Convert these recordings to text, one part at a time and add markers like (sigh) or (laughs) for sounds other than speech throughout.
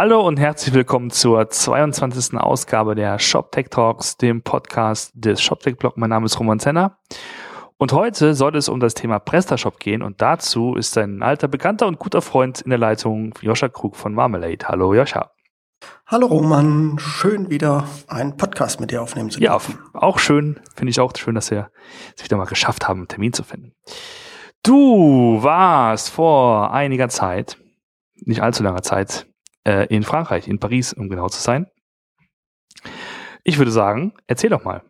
Hallo und herzlich willkommen zur 22. Ausgabe der ShopTech Talks, dem Podcast des ShopTech Blog. Mein Name ist Roman Zenner. Und heute soll es um das Thema PrestaShop gehen und dazu ist ein alter Bekannter und guter Freund in der Leitung, Joscha Krug von Marmalade. Hallo Joscha. Hallo Roman, schön wieder einen Podcast mit dir aufnehmen zu dürfen. Ja, auch schön, finde ich auch schön, dass wir es wieder mal geschafft haben, einen Termin zu finden. Du warst vor einiger Zeit, nicht allzu langer Zeit, äh, in Frankreich, in Paris, um genau zu sein. Ich würde sagen, erzähl doch mal.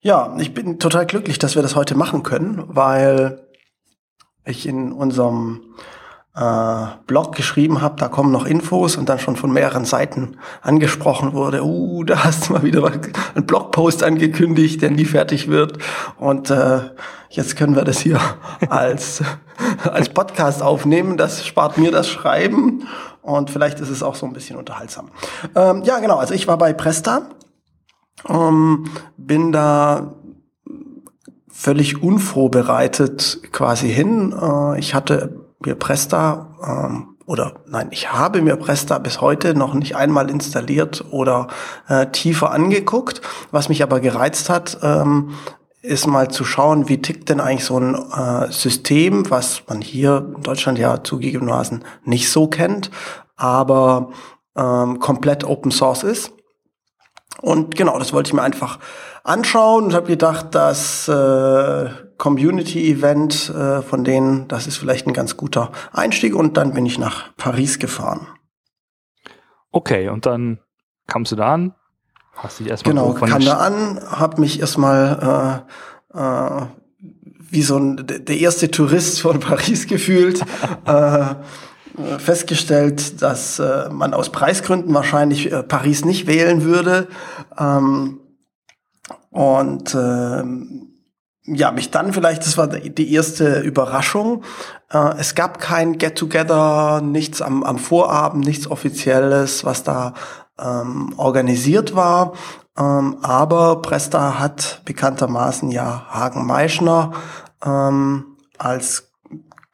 Ja, ich bin total glücklich, dass wir das heute machen können, weil ich in unserem äh, Blog geschrieben habe, da kommen noch Infos und dann schon von mehreren Seiten angesprochen wurde, uh, da hast du mal wieder einen Blogpost angekündigt, der nie fertig wird und äh, jetzt können wir das hier (laughs) als, als Podcast aufnehmen, das spart mir das Schreiben und vielleicht ist es auch so ein bisschen unterhaltsam. Ähm, ja, genau, also ich war bei Presta, ähm, bin da völlig unvorbereitet quasi hin. Äh, ich hatte mir Presta ähm, oder nein, ich habe mir Presta bis heute noch nicht einmal installiert oder äh, tiefer angeguckt. Was mich aber gereizt hat, ähm, ist mal zu schauen, wie tickt denn eigentlich so ein äh, System, was man hier in Deutschland ja zugegebenermaßen nicht so kennt, aber ähm, komplett Open Source ist. Und genau, das wollte ich mir einfach anschauen und habe gedacht, das äh, Community-Event äh, von denen, das ist vielleicht ein ganz guter Einstieg. Und dann bin ich nach Paris gefahren. Okay, und dann kamst du da an? Hast dich erstmal genau, kam da an, habe mich erstmal äh, äh, wie so ein der erste Tourist von (laughs) Paris gefühlt. äh, festgestellt, dass äh, man aus Preisgründen wahrscheinlich äh, Paris nicht wählen würde. Ähm, und äh, ja, mich dann vielleicht, das war die erste Überraschung. Äh, es gab kein Get-Together, nichts am, am Vorabend, nichts Offizielles, was da ähm, organisiert war. Ähm, aber Presta hat bekanntermaßen ja Hagen Meischner ähm, als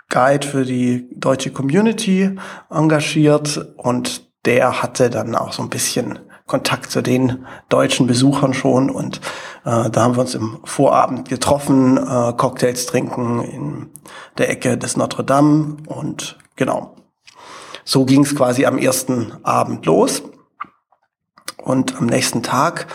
Guide für die deutsche Community engagiert und der hatte dann auch so ein bisschen Kontakt zu den deutschen Besuchern schon und äh, da haben wir uns im Vorabend getroffen, äh, Cocktails trinken in der Ecke des Notre Dame und genau. So ging es quasi am ersten Abend los. Und am nächsten Tag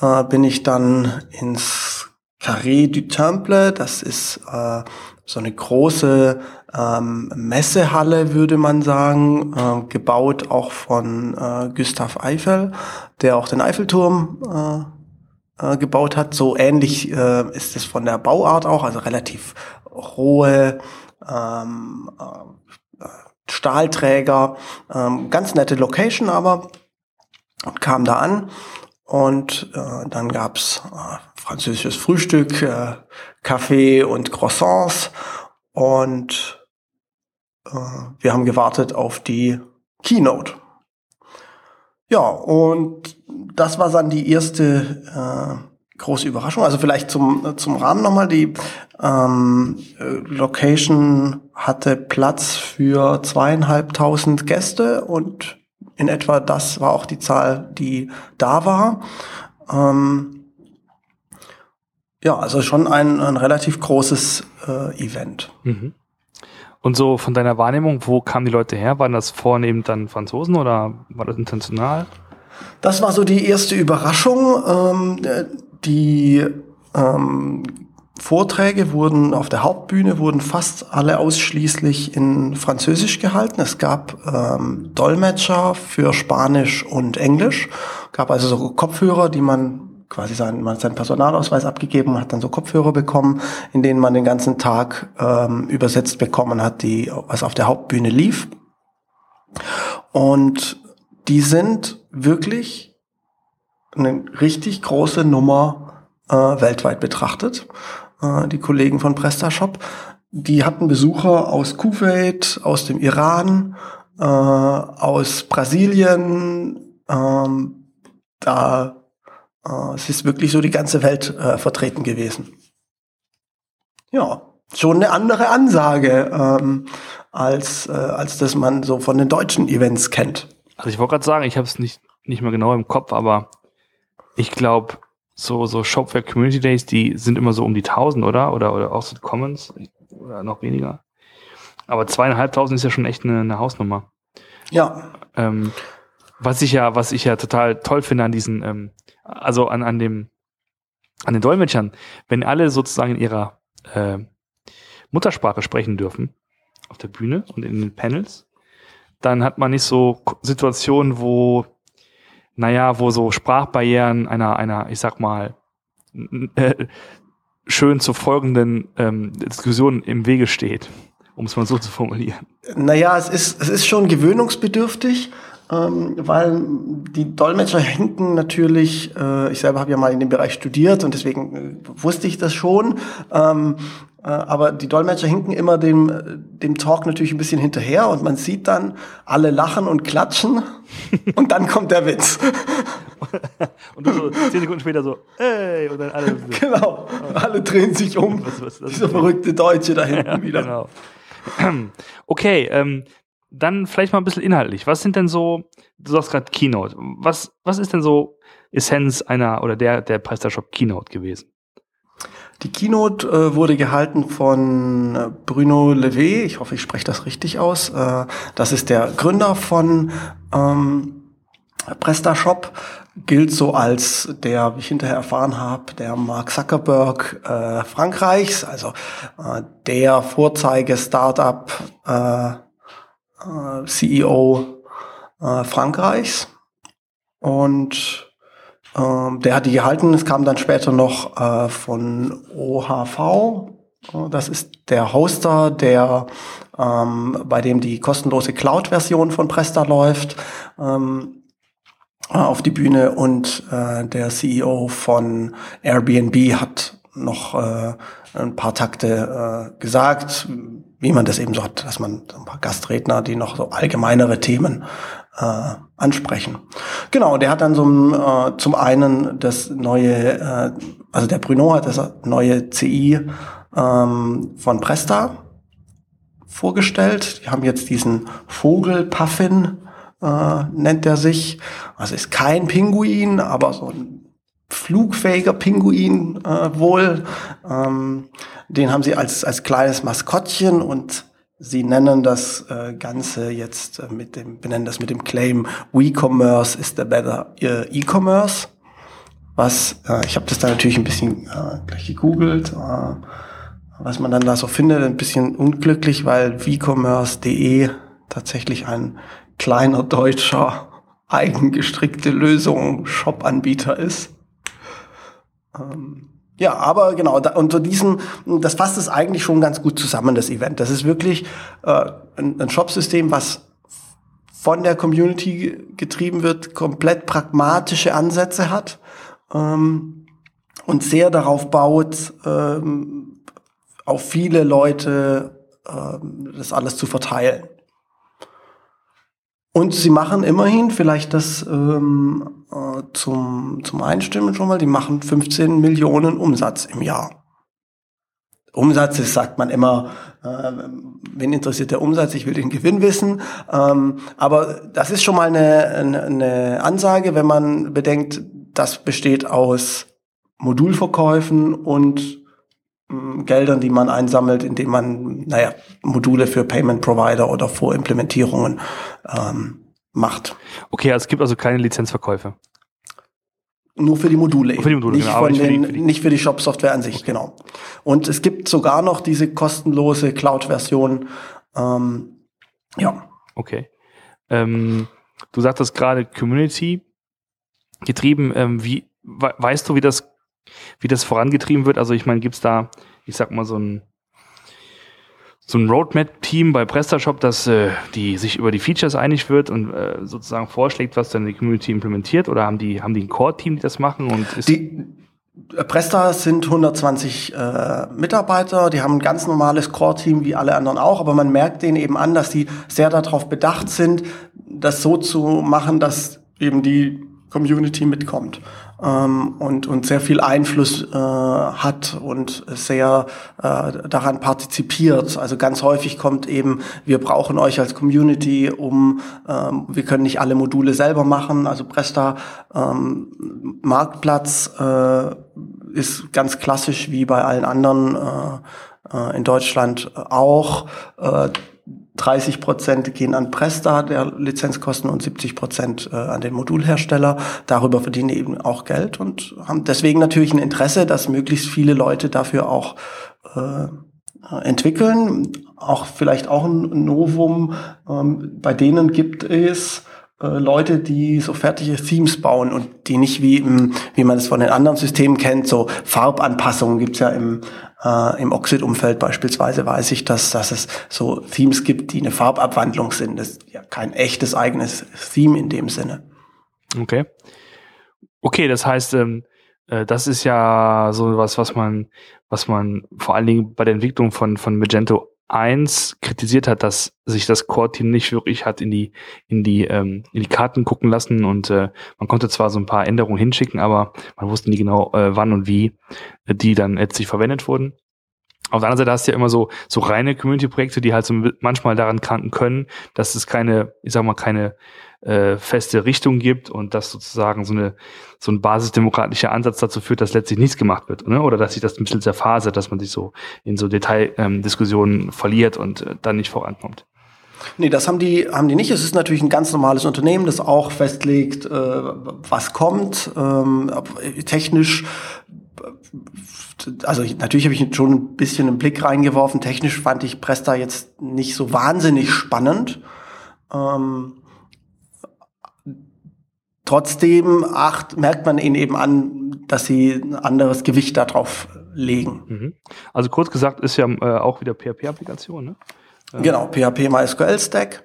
äh, bin ich dann ins Carré du Temple, das ist äh, so eine große ähm, Messehalle, würde man sagen, äh, gebaut auch von äh, Gustav Eiffel, der auch den Eiffelturm äh, äh, gebaut hat. So ähnlich äh, ist es von der Bauart auch, also relativ rohe ähm, äh, Stahlträger, ähm, ganz nette Location aber und kam da an und äh, dann gab's äh, französisches Frühstück, äh, Kaffee und Croissants und äh, wir haben gewartet auf die Keynote. Ja, und das war dann die erste äh, große Überraschung. Also vielleicht zum, zum Rahmen nochmal. Die ähm, Location hatte Platz für zweieinhalbtausend Gäste und in etwa das war auch die Zahl, die da war. Ähm, ja, also schon ein, ein relativ großes äh, Event. Mhm. Und so von deiner Wahrnehmung, wo kamen die Leute her? Waren das vornehmend dann Franzosen oder war das intentional? Das war so die erste Überraschung. Ähm, die ähm, Vorträge wurden auf der Hauptbühne wurden fast alle ausschließlich in Französisch gehalten. Es gab ähm, Dolmetscher für Spanisch und Englisch. Gab also so Kopfhörer, die man quasi sein, man seinen Personalausweis abgegeben, hat dann so Kopfhörer bekommen, in denen man den ganzen Tag ähm, übersetzt bekommen hat, die, was auf der Hauptbühne lief. Und die sind wirklich eine richtig große Nummer äh, weltweit betrachtet, äh, die Kollegen von PrestaShop. Die hatten Besucher aus Kuwait, aus dem Iran, äh, aus Brasilien, ähm, da es ist wirklich so die ganze Welt äh, vertreten gewesen. Ja, schon eine andere Ansage. Ähm, als, äh, als das man so von den deutschen Events kennt. Also ich wollte gerade sagen, ich habe es nicht, nicht mehr genau im Kopf, aber ich glaube, so, so Shopware Community Days, die sind immer so um die 1000, oder? Oder, oder auch so Commons oder noch weniger. Aber zweieinhalbtausend ist ja schon echt eine, eine Hausnummer. Ja. Ähm, was ich ja, was ich ja total toll finde an diesen, ähm, also an, an dem, an den Dolmetschern, wenn alle sozusagen in ihrer äh, Muttersprache sprechen dürfen auf der Bühne und in den Panels, dann hat man nicht so Situationen, wo, naja, wo so Sprachbarrieren einer, einer, ich sag mal, äh, schön zu folgenden ähm, Diskussionen im Wege steht, um es mal so zu formulieren. Naja, es ist, es ist schon gewöhnungsbedürftig, ähm, weil die Dolmetscher hinken natürlich, äh, ich selber habe ja mal in dem Bereich studiert und deswegen äh, wusste ich das schon, ähm, äh, aber die Dolmetscher hinken immer dem, dem Talk natürlich ein bisschen hinterher und man sieht dann, alle lachen und klatschen (laughs) und dann kommt der Witz. (laughs) und du so zehn Sekunden später so, ey, und dann alle. Genau, alle drehen sich um. Was, was, was Dieser verrückte Deutsche da hinten ja, wieder. Genau. (clears throat) Okay, ähm, dann vielleicht mal ein bisschen inhaltlich. Was sind denn so, du sagst gerade Keynote, was, was ist denn so Essenz einer oder der, der PrestaShop Keynote gewesen? Die Keynote äh, wurde gehalten von äh, Bruno Levé, ich hoffe, ich spreche das richtig aus. Äh, das ist der Gründer von ähm, PrestaShop, gilt so als der, wie ich hinterher erfahren habe, der Mark Zuckerberg äh, Frankreichs, also äh, der Vorzeige-Startup äh, äh, CEO äh, Frankreichs. Und ähm, der hat die gehalten. Es kam dann später noch äh, von OHV. Das ist der Hoster, der ähm, bei dem die kostenlose Cloud-Version von Presta läuft, ähm, auf die Bühne und äh, der CEO von Airbnb hat noch äh, ein paar Takte äh, gesagt, wie man das eben so hat, dass man so ein paar Gastredner, die noch so allgemeinere Themen äh, ansprechen. Genau, der hat dann so äh, zum einen das neue, äh, also der Bruno hat das neue CI ähm, von Presta vorgestellt. Die haben jetzt diesen Vogelpuffin, äh, nennt er sich. Also ist kein Pinguin, aber so ein flugfähiger Pinguin äh, wohl. Ähm, den haben sie als, als kleines Maskottchen und sie nennen das äh, Ganze jetzt äh, mit dem, benennen das mit dem Claim WeCommerce is the better äh, E-Commerce. Was, äh, ich habe das da natürlich ein bisschen äh, gleich gegoogelt, äh, was man dann da so findet, ein bisschen unglücklich, weil WeCommerce.de tatsächlich ein kleiner deutscher eigengestrickte Lösung Shop-Anbieter ist. Ähm, ja, aber genau, da, unter diesem, das fasst es eigentlich schon ganz gut zusammen, das Event. Das ist wirklich äh, ein, ein Shopsystem, was von der Community getrieben wird, komplett pragmatische Ansätze hat ähm, und sehr darauf baut, ähm, auf viele Leute ähm, das alles zu verteilen. Und sie machen immerhin, vielleicht das ähm, äh, zum, zum Einstimmen schon mal, die machen 15 Millionen Umsatz im Jahr. Umsatz ist, sagt man immer, äh, wen interessiert der Umsatz, ich will den Gewinn wissen. Ähm, aber das ist schon mal eine, eine, eine Ansage, wenn man bedenkt, das besteht aus Modulverkäufen und ähm, Geldern, die man einsammelt, indem man, naja, Module für Payment Provider oder Vorimplementierungen ähm, macht. Okay, also es gibt also keine Lizenzverkäufe. Nur für die Module. Für die Module nicht, genau, nicht, den, für die, für die nicht für die Shop-Software an sich, okay. genau. Und es gibt sogar noch diese kostenlose Cloud-Version. Ähm, ja. Okay. Ähm, du sagtest gerade Community getrieben. Ähm, wie weißt du, wie das wie das vorangetrieben wird. Also ich meine, gibt es da, ich sag mal, so ein, so ein Roadmap-Team bei PrestaShop, das äh, die sich über die Features einig wird und äh, sozusagen vorschlägt, was dann die Community implementiert? Oder haben die, haben die ein Core-Team, die das machen? Und ist die, Presta sind 120 äh, Mitarbeiter, die haben ein ganz normales Core-Team wie alle anderen auch, aber man merkt denen eben an, dass die sehr darauf bedacht sind, das so zu machen, dass eben die Community mitkommt ähm, und, und sehr viel Einfluss äh, hat und sehr äh, daran partizipiert. Also ganz häufig kommt eben, wir brauchen euch als Community, um, ähm, wir können nicht alle Module selber machen. Also Presta ähm, Marktplatz äh, ist ganz klassisch wie bei allen anderen äh, äh, in Deutschland auch. Äh, 30 Prozent gehen an Presta, der Lizenzkosten, und 70 Prozent äh, an den Modulhersteller. Darüber verdienen die eben auch Geld und haben deswegen natürlich ein Interesse, dass möglichst viele Leute dafür auch äh, entwickeln. Auch vielleicht auch ein Novum. Ähm, bei denen gibt es Leute, die so fertige Themes bauen und die nicht wie, im, wie man es von den anderen Systemen kennt, so Farbanpassungen gibt's ja im äh, Im Oxid-Umfeld beispielsweise weiß ich, dass, dass es so Themes gibt, die eine Farbabwandlung sind. Das ist ja kein echtes eigenes Theme in dem Sinne. Okay. Okay, das heißt, ähm, äh, das ist ja so was, was man, was man vor allen Dingen bei der Entwicklung von, von Magento 1 kritisiert hat, dass sich das Core-Team nicht wirklich hat in die, in die, ähm, in die Karten gucken lassen und äh, man konnte zwar so ein paar Änderungen hinschicken, aber man wusste nie genau, äh, wann und wie äh, die dann letztlich verwendet wurden. Auf der anderen Seite hast du ja immer so, so reine Community-Projekte, die halt so manchmal daran kranken können, dass es keine, ich sag mal, keine äh, feste Richtung gibt und dass sozusagen so eine so ein basisdemokratischer Ansatz dazu führt, dass letztlich nichts gemacht wird, ne? oder dass sich das ein bisschen zerfasert, dass man sich so in so Detaildiskussionen ähm, verliert und äh, dann nicht vorankommt. Nee, das haben die, haben die nicht. Es ist natürlich ein ganz normales Unternehmen, das auch festlegt, äh, was kommt. Ähm, technisch also ich, natürlich habe ich schon ein bisschen einen Blick reingeworfen. Technisch fand ich Presta jetzt nicht so wahnsinnig spannend. Ähm, trotzdem acht, merkt man ihnen eben an, dass sie ein anderes Gewicht darauf legen. Mhm. Also kurz gesagt ist ja äh, auch wieder PHP-Applikation, ne? Genau, PHP MySQL Stack.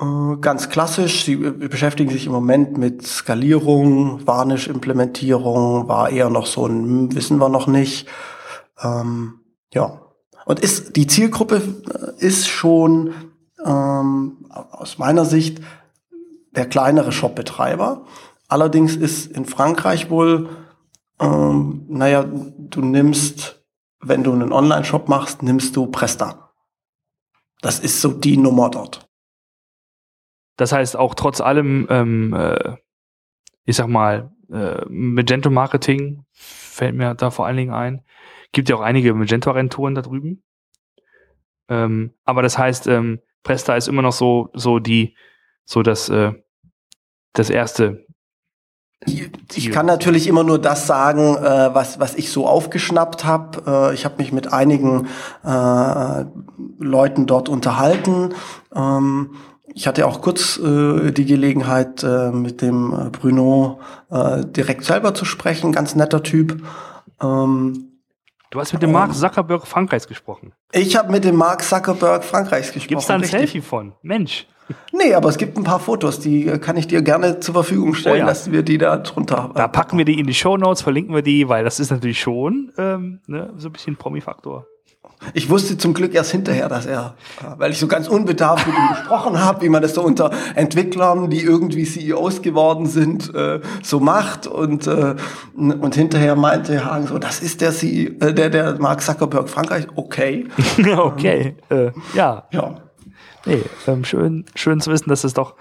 Äh, ganz klassisch, sie beschäftigen sich im Moment mit Skalierung, Varnish-Implementierung, war eher noch so ein, hm, wissen wir noch nicht. Ähm, ja. Und ist, die Zielgruppe äh, ist schon ähm, aus meiner Sicht der kleinere Shopbetreiber. Allerdings ist in Frankreich wohl, ähm, naja, du nimmst, wenn du einen Online-Shop machst, nimmst du Presta. Das ist so die Nummer dort. Das heißt, auch trotz allem, ähm, äh, ich sag mal, äh, Magento Marketing fällt mir da vor allen Dingen ein. Gibt ja auch einige Magento-Agenturen da drüben. Ähm, aber das heißt, ähm, Presta ist immer noch so, so die, so das, äh, das erste. Ich kann natürlich immer nur das sagen, äh, was, was ich so aufgeschnappt habe. Äh, ich habe mich mit einigen äh, Leuten dort unterhalten. Ähm, ich hatte auch kurz äh, die Gelegenheit, äh, mit dem äh, Bruno direkt selber zu sprechen. Ganz netter Typ. Ähm, du hast mit dem Mark Zuckerberg Frankreichs gesprochen. Ich habe mit dem Mark Zuckerberg Frankreichs gesprochen. Gibt's da ein richtig. Selfie von? Mensch. Nee, aber es gibt ein paar Fotos, die äh, kann ich dir gerne zur Verfügung stellen, oh ja. dass wir die da drunter. Da packen wir die in die Show Notes, verlinken wir die, weil das ist natürlich schon ähm, ne, so ein bisschen Promi-Faktor. Ich wusste zum Glück erst hinterher, dass er, weil ich so ganz unbedarft mit ihm gesprochen habe, wie man das so unter Entwicklern, die irgendwie CEOs geworden sind, äh, so macht. Und, äh, und hinterher meinte Hagen so, das ist der, CEO, äh, der, der Mark Zuckerberg Frankreich. Okay. (laughs) okay. Ähm, ja. Ja. Nee, ähm, schön, schön zu wissen, dass es doch,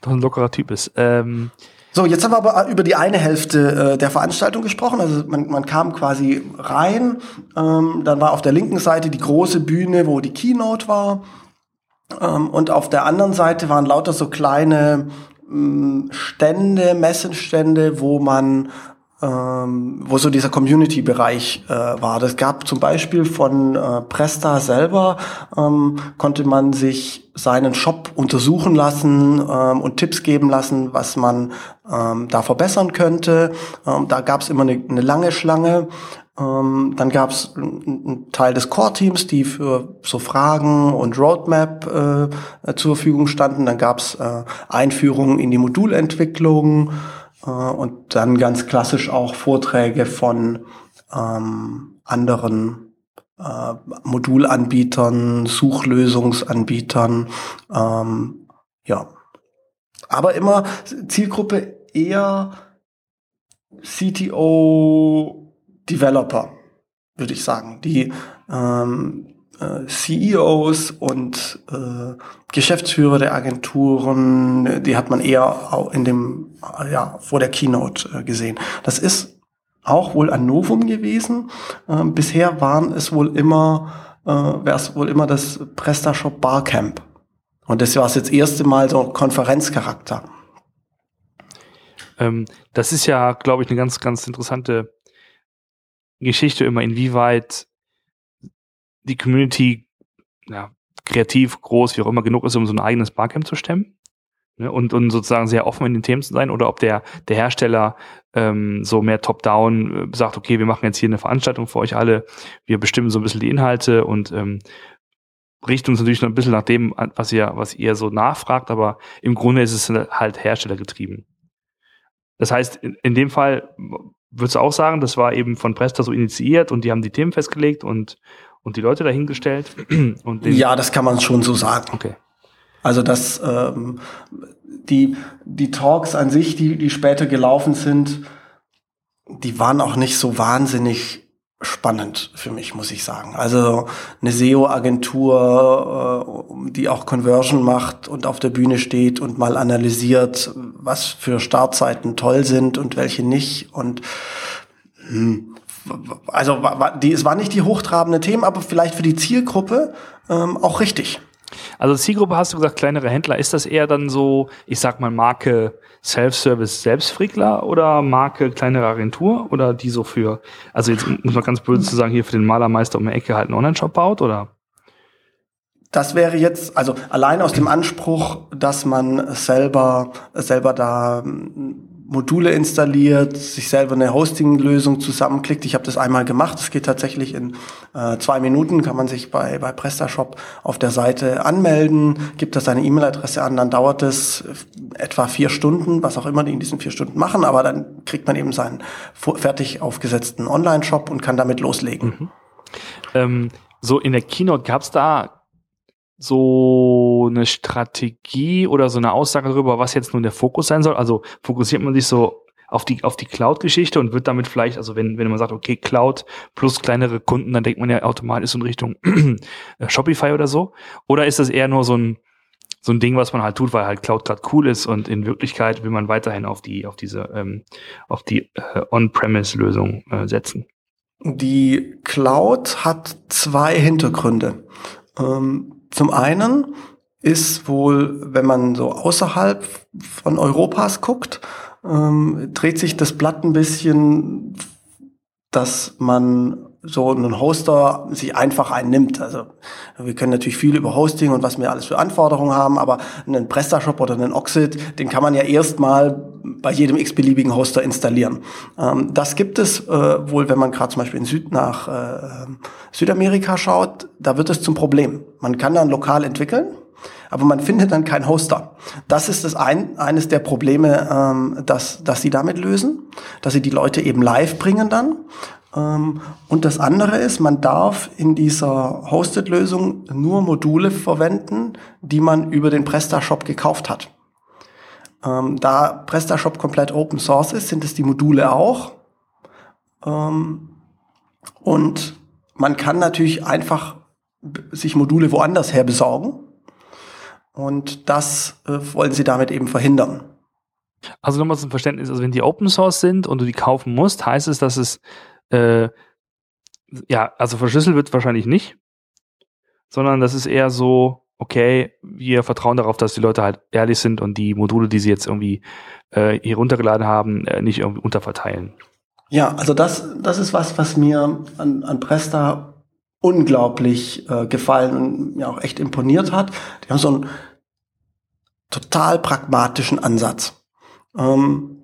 doch ein lockerer Typ ist. Ähm, so, jetzt haben wir aber über die eine Hälfte äh, der Veranstaltung gesprochen. Also man, man kam quasi rein, ähm, dann war auf der linken Seite die große Bühne, wo die Keynote war. Ähm, und auf der anderen Seite waren lauter so kleine ähm, Stände, Messenstände, wo man ähm, wo so dieser Community-Bereich äh, war. Das gab zum Beispiel von äh, Presta selber, ähm, konnte man sich seinen Shop untersuchen lassen ähm, und Tipps geben lassen, was man ähm, da verbessern könnte. Ähm, da gab es immer eine, eine, lange Schlange. Ähm, dann gab es einen Teil des Core-Teams, die für so Fragen und Roadmap äh, zur Verfügung standen. Dann gab es äh, Einführungen in die Modulentwicklung. Äh, und dann ganz klassisch auch Vorträge von ähm, anderen äh, Modulanbietern, Suchlösungsanbietern. Ähm, ja. Aber immer Zielgruppe eher CTO Developer, würde ich sagen, die ähm, äh, CEOs und äh, Geschäftsführer der Agenturen, die hat man eher auch in dem, ja, vor der Keynote äh, gesehen. Das ist auch wohl ein Novum gewesen. Äh, bisher waren es wohl immer, äh, wäre es wohl immer das PrestaShop Barcamp. Und das war es jetzt erste Mal so Konferenzcharakter. Ähm, das ist ja, glaube ich, eine ganz, ganz interessante Geschichte immer, inwieweit die Community ja, kreativ, groß, wie auch immer genug ist, um so ein eigenes Barcamp zu stemmen. Ne, und, und sozusagen sehr offen in den Themen zu sein oder ob der, der Hersteller ähm, so mehr top-down äh, sagt, okay, wir machen jetzt hier eine Veranstaltung für euch alle, wir bestimmen so ein bisschen die Inhalte und ähm, richten uns natürlich noch ein bisschen nach dem, was ihr, was ihr so nachfragt, aber im Grunde ist es halt herstellergetrieben. Das heißt, in, in dem Fall würdest du auch sagen, das war eben von Presta so initiiert und die haben die Themen festgelegt und, und die Leute dahingestellt? Und ja, das kann man schon so sagen. Okay. Also dass ähm, die, die Talks an sich, die, die später gelaufen sind, die waren auch nicht so wahnsinnig spannend für mich, muss ich sagen. Also eine SEO-Agentur, äh, die auch Conversion macht und auf der Bühne steht und mal analysiert, was für Startseiten toll sind und welche nicht. Und hm, also die, es war nicht die hochtrabende Themen, aber vielleicht für die Zielgruppe ähm, auch richtig. Also Zielgruppe hast du gesagt, kleinere Händler. Ist das eher dann so, ich sag mal, Marke Self-Service Selbstfrickler oder Marke kleinere Agentur oder die so für, also jetzt muss man ganz böse zu sagen, hier für den Malermeister um die Ecke halt einen Online-Shop baut oder? Das wäre jetzt, also allein aus dem Anspruch, dass man selber, selber da Module installiert, sich selber eine Hosting-Lösung zusammenklickt. Ich habe das einmal gemacht. Es geht tatsächlich in äh, zwei Minuten, kann man sich bei, bei PrestaShop auf der Seite anmelden, gibt das seine E-Mail-Adresse an, dann dauert es etwa vier Stunden, was auch immer die in diesen vier Stunden machen, aber dann kriegt man eben seinen fertig aufgesetzten Online-Shop und kann damit loslegen. Mhm. Ähm, so in der Keynote gab es da so eine Strategie oder so eine Aussage darüber, was jetzt nun der Fokus sein soll? Also fokussiert man sich so auf die, auf die Cloud-Geschichte und wird damit vielleicht, also wenn, wenn man sagt, okay, Cloud plus kleinere Kunden, dann denkt man ja automatisch in Richtung (clears throat) Shopify oder so. Oder ist das eher nur so ein, so ein Ding, was man halt tut, weil halt Cloud gerade cool ist und in Wirklichkeit will man weiterhin auf die, auf diese, ähm, auf die äh, On-Premise-Lösung äh, setzen? Die Cloud hat zwei Hintergründe. Ähm, zum einen ist wohl, wenn man so außerhalb von Europas guckt, ähm, dreht sich das Blatt ein bisschen, dass man so einen Hoster sich einfach einnimmt. Also wir können natürlich viel über Hosting und was wir alles für Anforderungen haben, aber einen PrestaShop oder einen Oxid, den kann man ja erstmal bei jedem x-beliebigen Hoster installieren. Ähm, das gibt es äh, wohl, wenn man gerade zum Beispiel in Süd nach äh, Südamerika schaut, da wird es zum Problem. Man kann dann lokal entwickeln, aber man findet dann keinen Hoster. Das ist das ein, eines der Probleme, ähm, dass, dass sie damit lösen, dass sie die Leute eben live bringen dann. Ähm, und das andere ist, man darf in dieser Hosted-Lösung nur Module verwenden, die man über den PrestaShop gekauft hat. Ähm, da PrestaShop komplett Open Source ist, sind es die Module auch. Ähm, und man kann natürlich einfach sich Module woanders her besorgen. Und das äh, wollen sie damit eben verhindern. Also nochmal zum Verständnis, also wenn die Open Source sind und du die kaufen musst, heißt es, dass es äh, ja, also verschlüsselt wird wahrscheinlich nicht, sondern das ist eher so, okay, wir vertrauen darauf, dass die Leute halt ehrlich sind und die Module, die sie jetzt irgendwie äh, hier runtergeladen haben, äh, nicht irgendwie unterverteilen. Ja, also das, das ist was, was mir an, an Presta unglaublich äh, gefallen und mir auch echt imponiert hat. Die haben so einen total pragmatischen Ansatz. Ähm,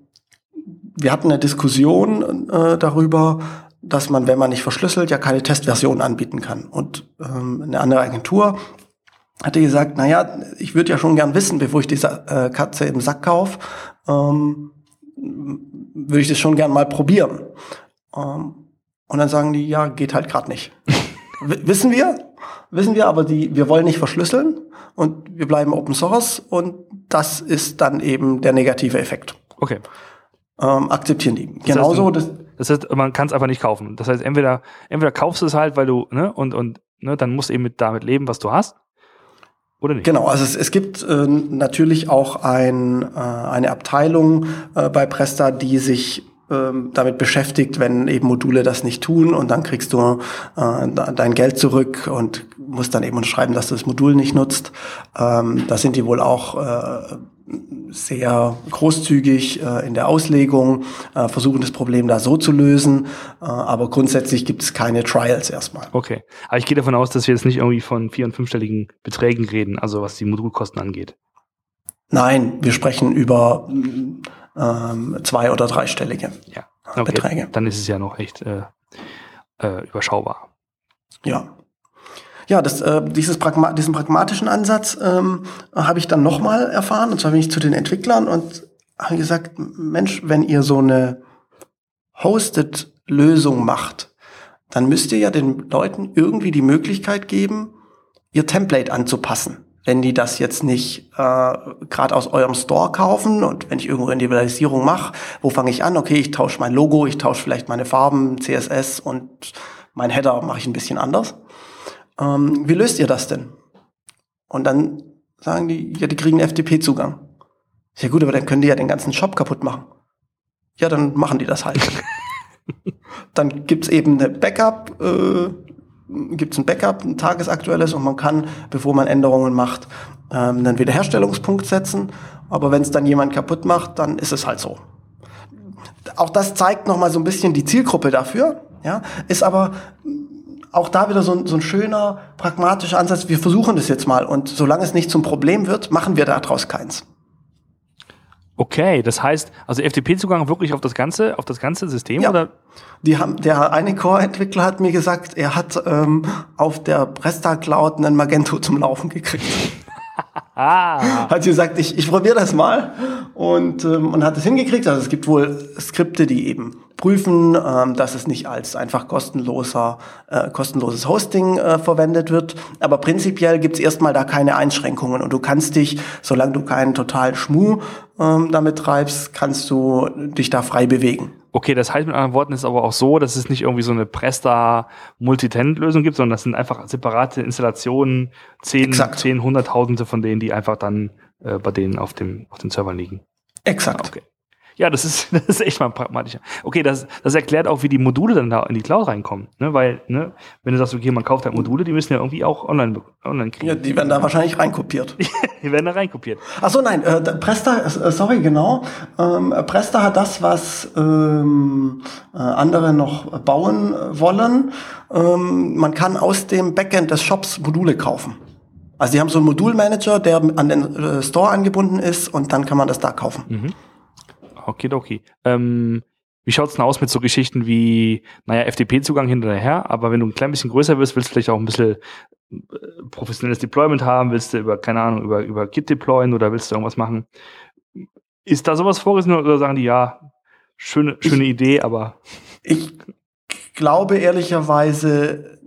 wir hatten eine Diskussion äh, darüber, dass man, wenn man nicht verschlüsselt, ja keine Testversion anbieten kann. Und ähm, eine andere Agentur hatte gesagt, na ja, ich würde ja schon gern wissen, bevor ich diese äh, Katze im Sack kaufe, ähm, würde ich das schon gern mal probieren. Ähm, und dann sagen die, ja, geht halt gerade nicht. (laughs) wissen wir, wissen wir, aber die, wir wollen nicht verschlüsseln und wir bleiben Open Source und das ist dann eben der negative Effekt. Okay. Ähm, akzeptieren die. Das Genauso. Heißt, du, das, das heißt, man kann es einfach nicht kaufen. Das heißt, entweder, entweder kaufst du es halt, weil du, ne, und, und ne, dann musst du eben mit, damit leben, was du hast. Oder nicht? Genau, also es, es gibt äh, natürlich auch ein, äh, eine Abteilung äh, bei Presta, die sich ähm, damit beschäftigt, wenn eben Module das nicht tun und dann kriegst du äh, dein Geld zurück und musst dann eben schreiben, dass du das Modul nicht nutzt. Ähm, da sind die wohl auch äh, sehr großzügig äh, in der Auslegung, äh, versuchen das Problem da so zu lösen, äh, aber grundsätzlich gibt es keine Trials erstmal. Okay, aber ich gehe davon aus, dass wir jetzt nicht irgendwie von vier- und fünfstelligen Beträgen reden, also was die Modulkosten angeht. Nein, wir sprechen über ähm, zwei- oder dreistellige ja. okay. Beträge. Dann ist es ja noch echt äh, äh, überschaubar. Ja. Ja, das, äh, dieses Pragma diesen pragmatischen Ansatz ähm, habe ich dann nochmal erfahren. Und zwar bin ich zu den Entwicklern und habe gesagt, Mensch, wenn ihr so eine Hosted-Lösung macht, dann müsst ihr ja den Leuten irgendwie die Möglichkeit geben, ihr Template anzupassen wenn die das jetzt nicht äh, gerade aus eurem Store kaufen und wenn ich irgendwo Individualisierung mache, wo fange ich an? Okay, ich tausche mein Logo, ich tausche vielleicht meine Farben, CSS und mein Header mache ich ein bisschen anders. Ähm, wie löst ihr das denn? Und dann sagen die, ja, die kriegen FTP-Zugang. Ja gut, aber dann können die ja den ganzen Shop kaputt machen. Ja, dann machen die das halt. (laughs) dann gibt's eben eine Backup, äh, gibt es ein Backup, ein tagesaktuelles und man kann, bevor man Änderungen macht, ähm, einen Wiederherstellungspunkt setzen. Aber wenn es dann jemand kaputt macht, dann ist es halt so. Auch das zeigt nochmal so ein bisschen die Zielgruppe dafür. Ja, ist aber auch da wieder so ein, so ein schöner, pragmatischer Ansatz. Wir versuchen das jetzt mal und solange es nicht zum Problem wird, machen wir daraus keins. Okay, das heißt, also FTP-Zugang wirklich auf das ganze, auf das ganze System ja. oder? Die haben, der eine Core-Entwickler hat mir gesagt, er hat ähm, auf der Presta Cloud einen Magento zum Laufen gekriegt. Ah. Hat gesagt, ich, ich probiere das mal und, ähm, und hat es hingekriegt. Also es gibt wohl Skripte, die eben prüfen, ähm, dass es nicht als einfach kostenloser, äh, kostenloses Hosting äh, verwendet wird. Aber prinzipiell gibt es erstmal da keine Einschränkungen und du kannst dich, solange du keinen totalen Schmuh ähm, damit treibst, kannst du dich da frei bewegen. Okay, das heißt mit anderen Worten ist aber auch so, dass es nicht irgendwie so eine Presta Multitenant-Lösung gibt, sondern das sind einfach separate Installationen, zehn, zehn, hunderttausende von denen, die einfach dann äh, bei denen auf dem auf den Servern liegen. Exakt. Okay. Ja, das ist, (laughs) das ist echt mal pragmatischer. Okay, das, das erklärt auch, wie die Module dann da in die Cloud reinkommen. Ne? Weil, ne, wenn du sagst, okay, man kauft halt Module, die müssen ja irgendwie auch online, online kriegen. Ja, die werden da wahrscheinlich reinkopiert. (laughs) die werden da reinkopiert. Ach so, nein, äh, Presta, äh, sorry, genau. Ähm, Presta hat das, was ähm, äh, andere noch bauen wollen. Ähm, man kann aus dem Backend des Shops Module kaufen. Also die haben so einen Modulmanager, der an den äh, Store angebunden ist und dann kann man das da kaufen. Mhm. Okidoki. Ähm, wie schaut's denn aus mit so Geschichten wie, naja, FTP-Zugang hinterher, aber wenn du ein klein bisschen größer wirst, willst du vielleicht auch ein bisschen äh, professionelles Deployment haben, willst du über, keine Ahnung, über, über Git deployen oder willst du irgendwas machen? Ist da sowas vorgesehen oder sagen die, ja, schöne, schöne ich, Idee, aber. Ich glaube ehrlicherweise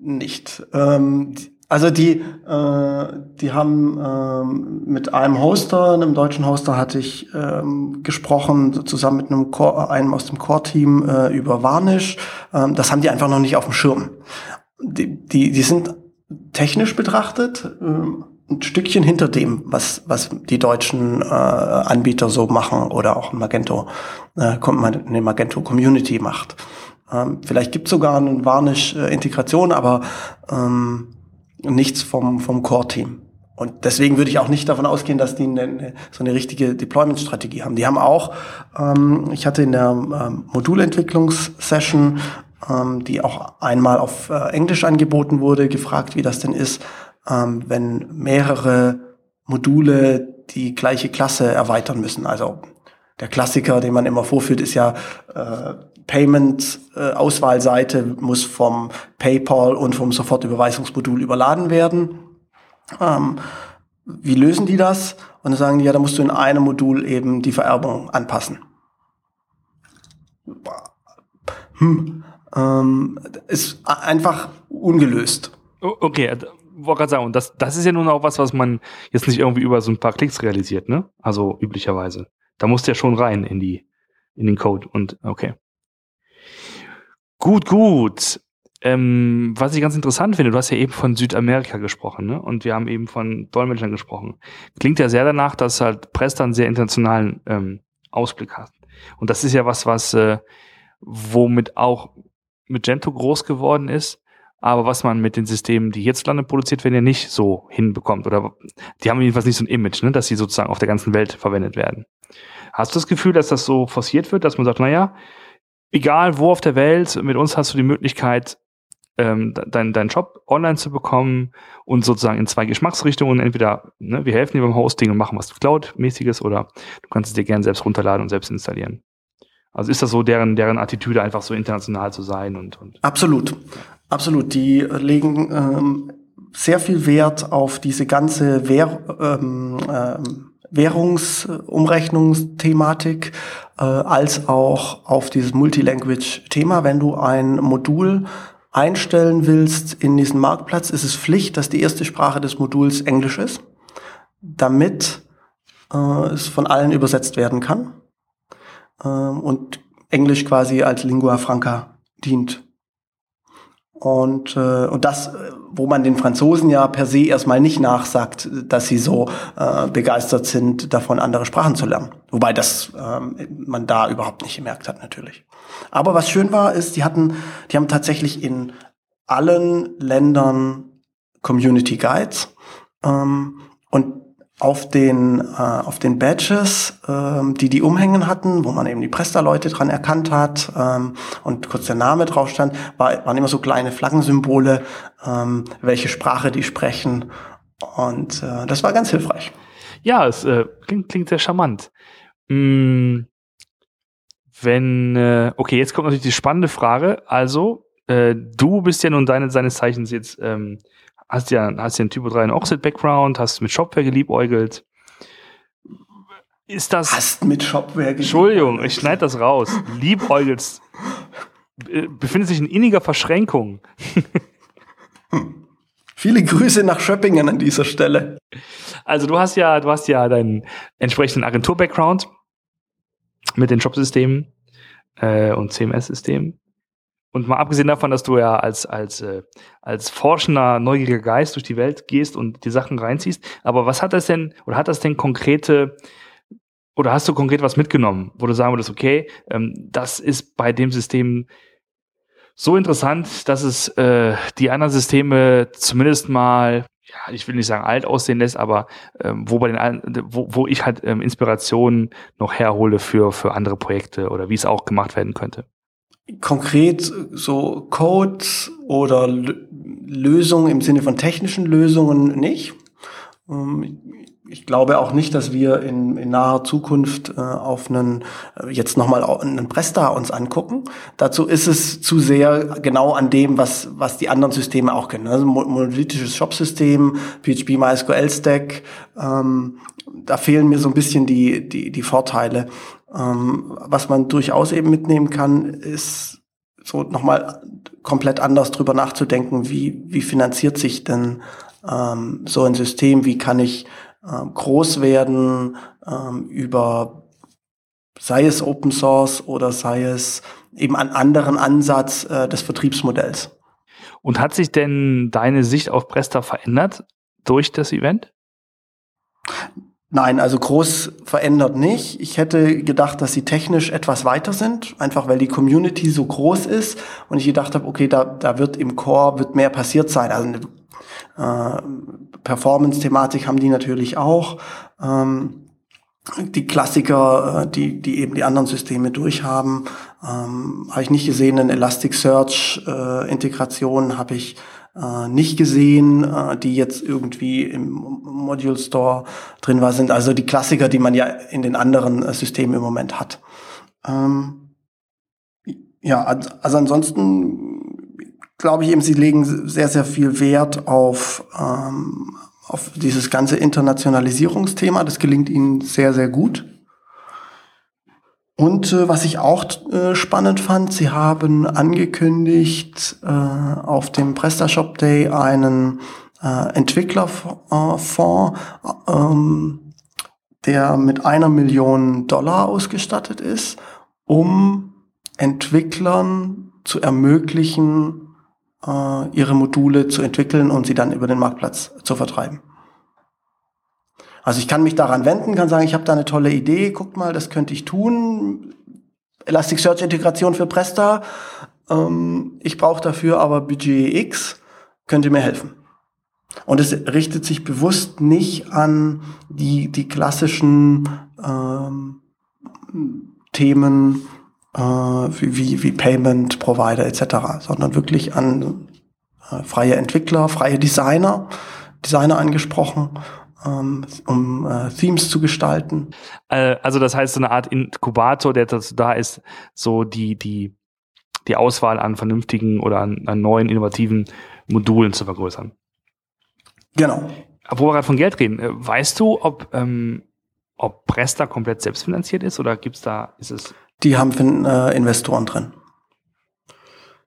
nicht. Ähm, also die, äh, die haben ähm, mit einem Hoster, einem deutschen Hoster, hatte ich ähm, gesprochen, zusammen mit einem, Core, einem aus dem Core-Team äh, über Varnish. Ähm, das haben die einfach noch nicht auf dem Schirm. Die, die, die sind technisch betrachtet ähm, ein Stückchen hinter dem, was, was die deutschen äh, Anbieter so machen oder auch Magento, äh, eine Magento Community macht. Ähm, vielleicht gibt es sogar eine Varnish-Integration, aber ähm, nichts vom, vom Core-Team. Und deswegen würde ich auch nicht davon ausgehen, dass die eine, so eine richtige Deployment-Strategie haben. Die haben auch, ähm, ich hatte in der ähm, Modulentwicklungssession, ähm, die auch einmal auf äh, Englisch angeboten wurde, gefragt, wie das denn ist, ähm, wenn mehrere Module die gleiche Klasse erweitern müssen. Also der Klassiker, den man immer vorführt, ist ja äh, Payment-Auswahlseite äh, muss vom PayPal und vom Sofortüberweisungsmodul überladen werden. Ähm, wie lösen die das? Und dann sagen die, ja, da musst du in einem Modul eben die Vererbung anpassen. Hm. Ähm, ist einfach ungelöst. Okay, wollte gerade sagen, das, das ist ja nun auch was, was man jetzt nicht irgendwie über so ein paar Klicks realisiert, ne? Also üblicherweise. Da musst du ja schon rein in die, in den Code und okay. Gut, gut. Ähm, was ich ganz interessant finde, du hast ja eben von Südamerika gesprochen, ne? Und wir haben eben von Dolmetschern gesprochen. Klingt ja sehr danach, dass halt Presta einen sehr internationalen ähm, Ausblick hat. Und das ist ja was, was äh, womit auch Magento groß geworden ist, aber was man mit den Systemen, die hierzulande produziert werden, ja nicht so hinbekommt. Oder die haben jedenfalls nicht so ein Image, ne, dass sie sozusagen auf der ganzen Welt verwendet werden. Hast du das Gefühl, dass das so forciert wird, dass man sagt, naja, egal wo auf der Welt, mit uns hast du die Möglichkeit, ähm, deinen dein Job online zu bekommen und sozusagen in zwei Geschmacksrichtungen. Entweder ne, wir helfen dir beim Hosting und machen was Cloud-mäßiges oder du kannst es dir gerne selbst runterladen und selbst installieren. Also ist das so deren, deren Attitüde, einfach so international zu sein und, und Absolut. Absolut. Die legen ähm, sehr viel Wert auf diese ganze Wehr, ähm, ähm, Währungsumrechnungsthematik äh, als auch auf dieses Multilanguage-Thema. Wenn du ein Modul einstellen willst in diesen Marktplatz, ist es Pflicht, dass die erste Sprache des Moduls Englisch ist, damit äh, es von allen übersetzt werden kann äh, und Englisch quasi als Lingua Franca dient. Und, äh, und das, wo man den Franzosen ja per se erstmal nicht nachsagt, dass sie so äh, begeistert sind, davon andere Sprachen zu lernen. Wobei das ähm, man da überhaupt nicht gemerkt hat, natürlich. Aber was schön war, ist, die hatten, die haben tatsächlich in allen Ländern Community Guides. Ähm, und auf den, äh, auf den Badges, ähm, die die umhängen hatten, wo man eben die Presta-Leute dran erkannt hat ähm, und kurz der Name drauf stand, war, waren immer so kleine Flaggensymbole, ähm, welche Sprache die sprechen. Und äh, das war ganz hilfreich. Ja, es äh, klingt, klingt sehr charmant. Mm, wenn, äh, okay, jetzt kommt natürlich die spannende Frage. Also, äh, du bist ja nun deine, seines Zeichens jetzt ähm, hast ja, hast ja einen Typo 3 in Oxid-Background, hast mit Shopware geliebäugelt. Ist das. Hast mit Shopware geliebäugelt. Entschuldigung, ich schneide das raus. Liebäugelst. Befindet sich in inniger Verschränkung. hm. Viele Grüße nach Schöppingen an dieser Stelle. Also du hast ja, du hast ja deinen entsprechenden Agentur-Background mit den Shop-Systemen äh, und CMS-Systemen. Und mal abgesehen davon, dass du ja als, als, äh, als forschender, neugieriger Geist durch die Welt gehst und die Sachen reinziehst, aber was hat das denn, oder hat das denn konkrete, oder hast du konkret was mitgenommen, wo du sagen würdest, okay, ähm, das ist bei dem System so interessant, dass es äh, die anderen Systeme zumindest mal, ja, ich will nicht sagen alt aussehen lässt, aber ähm, wo bei den wo, wo ich halt ähm, Inspirationen noch herhole für für andere Projekte oder wie es auch gemacht werden könnte konkret so Codes oder Lösungen im Sinne von technischen Lösungen nicht. Ähm, ich glaube auch nicht, dass wir in, in naher Zukunft äh, auf einen, äh, jetzt nochmal einen Presta uns angucken. Dazu ist es zu sehr genau an dem, was, was die anderen Systeme auch können. Also monolithisches Shop-System, PHP MySQL Stack, ähm, da fehlen mir so ein bisschen die, die, die Vorteile. Ähm, was man durchaus eben mitnehmen kann, ist so nochmal komplett anders drüber nachzudenken, wie, wie finanziert sich denn ähm, so ein System, wie kann ich ähm, groß werden ähm, über, sei es Open Source oder sei es eben einen anderen Ansatz äh, des Vertriebsmodells. Und hat sich denn deine Sicht auf Presta verändert durch das Event? Nein, also groß verändert nicht. Ich hätte gedacht, dass sie technisch etwas weiter sind, einfach weil die Community so groß ist und ich gedacht habe, okay, da, da wird im Core wird mehr passiert sein. Also eine äh, Performance-Thematik haben die natürlich auch. Ähm, die Klassiker, äh, die, die eben die anderen Systeme durchhaben, ähm, habe ich nicht gesehen. Eine Elasticsearch-Integration äh, habe ich äh, nicht gesehen, äh, die jetzt irgendwie im Module Store drin war, sind also die Klassiker, die man ja in den anderen äh, Systemen im Moment hat. Ähm, ja, also ansonsten glaube ich eben, sie legen sehr, sehr viel Wert auf, ähm, auf dieses ganze Internationalisierungsthema. Das gelingt ihnen sehr, sehr gut. Und äh, was ich auch äh, spannend fand, sie haben angekündigt äh, auf dem PrestaShop Day einen äh, Entwicklerfonds, ähm, der mit einer Million Dollar ausgestattet ist, um Entwicklern zu ermöglichen, äh, ihre Module zu entwickeln und sie dann über den Marktplatz zu vertreiben. Also ich kann mich daran wenden, kann sagen, ich habe da eine tolle Idee, guckt mal, das könnte ich tun. Elasticsearch-Integration für Presta. Ähm, ich brauche dafür aber Budget X. Könnt ihr mir helfen? Und es richtet sich bewusst nicht an die, die klassischen ähm, Themen äh, wie, wie Payment Provider etc., sondern wirklich an äh, freie Entwickler, freie Designer, Designer angesprochen, um äh, Themes zu gestalten. Äh, also das heißt so eine Art Inkubator, der dazu da ist, so die, die, die Auswahl an vernünftigen oder an, an neuen innovativen Modulen zu vergrößern. Genau. Wo wir gerade von Geld reden, äh, weißt du, ob, ähm, ob Presta komplett selbstfinanziert ist oder gibt's da, ist es? Die haben äh, Investoren drin.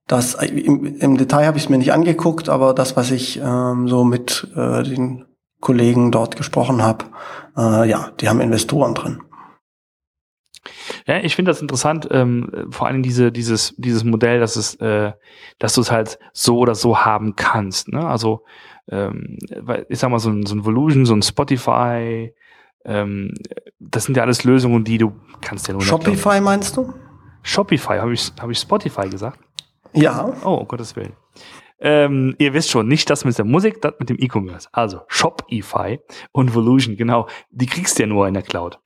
Das, äh, im, im Detail habe ich es mir nicht angeguckt, aber das, was ich ähm, so mit äh, den Kollegen dort gesprochen habe, äh, ja, die haben Investoren drin. Ja, ich finde das interessant, ähm, vor allem diese, dieses, dieses Modell, dass es, äh, dass du es halt so oder so haben kannst. Ne? Also ähm, ich sag mal, so ein, so ein Volution, so ein Spotify, ähm, das sind ja alles Lösungen, die du kannst ja nur. Shopify meinst du? Shopify, habe ich, hab ich Spotify gesagt? Ja. Oh, um Gottes Willen. Ähm, ihr wisst schon, nicht das mit der Musik, das mit dem E-Commerce. Also Shopify und Volution, genau, die kriegst du ja nur in der Cloud.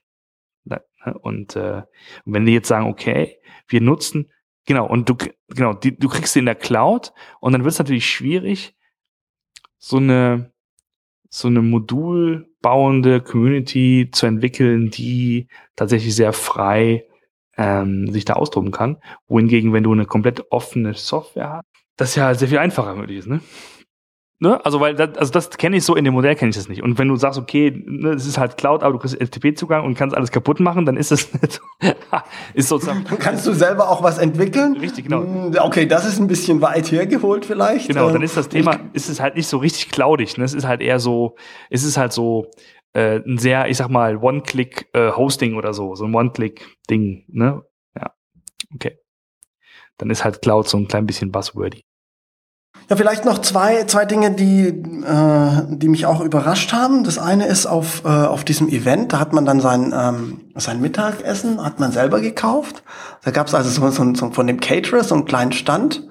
Und äh, wenn die jetzt sagen, okay, wir nutzen, genau, und du, genau, die, du kriegst sie in der Cloud und dann wird es natürlich schwierig, so eine, so eine modulbauende Community zu entwickeln, die tatsächlich sehr frei ähm, sich da austoben kann. Wohingegen, wenn du eine komplett offene Software hast, das ja sehr viel einfacher möglich ist, ne? Ne? Also weil das, also das kenne ich so in dem Modell kenne ich das nicht. Und wenn du sagst, okay, ne, es ist halt Cloud, aber du kriegst FTP-Zugang und kannst alles kaputt machen, dann ist das nicht (laughs) ist sozusagen. Kannst du selber auch was entwickeln? Richtig, genau. Hm, okay, das ist ein bisschen weit hergeholt vielleicht. Genau, dann ist das Thema, ist es halt nicht so richtig cloudig. Ne? Es ist halt eher so, es ist halt so äh, ein sehr, ich sag mal, One-Click-Hosting äh, oder so, so ein One-Click-Ding. Ne? Ja, okay. Dann ist halt Cloud so ein klein bisschen buzzwordy. Ja, vielleicht noch zwei, zwei Dinge, die, äh, die mich auch überrascht haben. Das eine ist auf, äh, auf diesem Event, da hat man dann sein, ähm, sein Mittagessen, hat man selber gekauft. Da gab es also so, so, so von dem Caterer so einen kleinen Stand.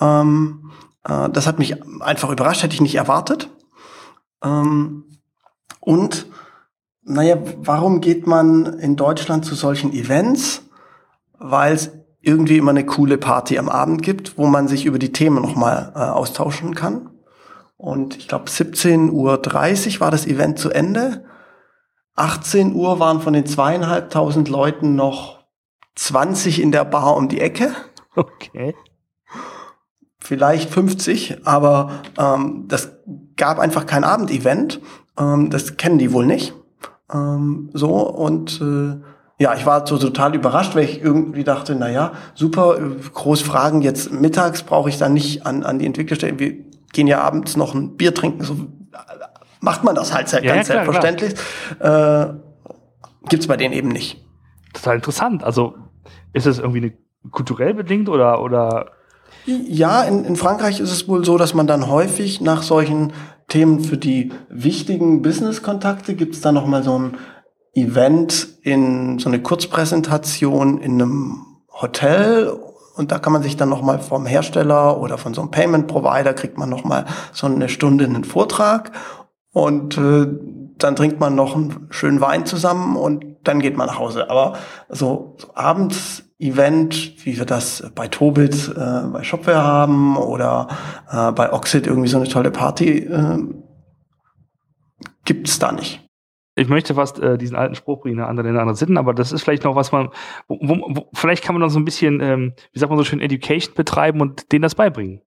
Ähm, äh, das hat mich einfach überrascht, hätte ich nicht erwartet. Ähm, und naja, warum geht man in Deutschland zu solchen Events? Weil es irgendwie immer eine coole Party am Abend gibt, wo man sich über die Themen nochmal äh, austauschen kann. Und ich glaube, 17.30 Uhr war das Event zu Ende. 18 Uhr waren von den zweieinhalbtausend Leuten noch 20 in der Bar um die Ecke. Okay. Vielleicht 50, aber ähm, das gab einfach kein Abendevent. Ähm, das kennen die wohl nicht. Ähm, so und äh, ja, ich war so total überrascht, weil ich irgendwie dachte, na ja, super, groß Fragen, jetzt mittags brauche ich dann nicht an, an die Entwicklerstellen. Wir gehen ja abends noch ein Bier trinken, so macht man das halt ja, ganz ja, klar, selbstverständlich. Äh, Gibt bei denen eben nicht. Total interessant. Also ist es irgendwie eine, kulturell bedingt oder, oder? Ja, in, in Frankreich ist es wohl so, dass man dann häufig nach solchen Themen für die wichtigen Business-Kontakte gibt es dann noch mal so ein Event in so eine Kurzpräsentation in einem Hotel und da kann man sich dann noch mal vom Hersteller oder von so einem Payment Provider kriegt man noch mal so eine Stunde einen Vortrag und äh, dann trinkt man noch einen schönen Wein zusammen und dann geht man nach Hause. Aber so, so abends Event, wie wir das bei Tobit äh, bei Shopware haben oder äh, bei Oxid irgendwie so eine tolle Party, äh, gibt's da nicht ich möchte fast äh, diesen alten Spruch bringen, andere in andere Sitten, aber das ist vielleicht noch was man, wo, wo, wo, vielleicht kann man noch so ein bisschen, ähm, wie sagt man so schön, Education betreiben und denen das beibringen.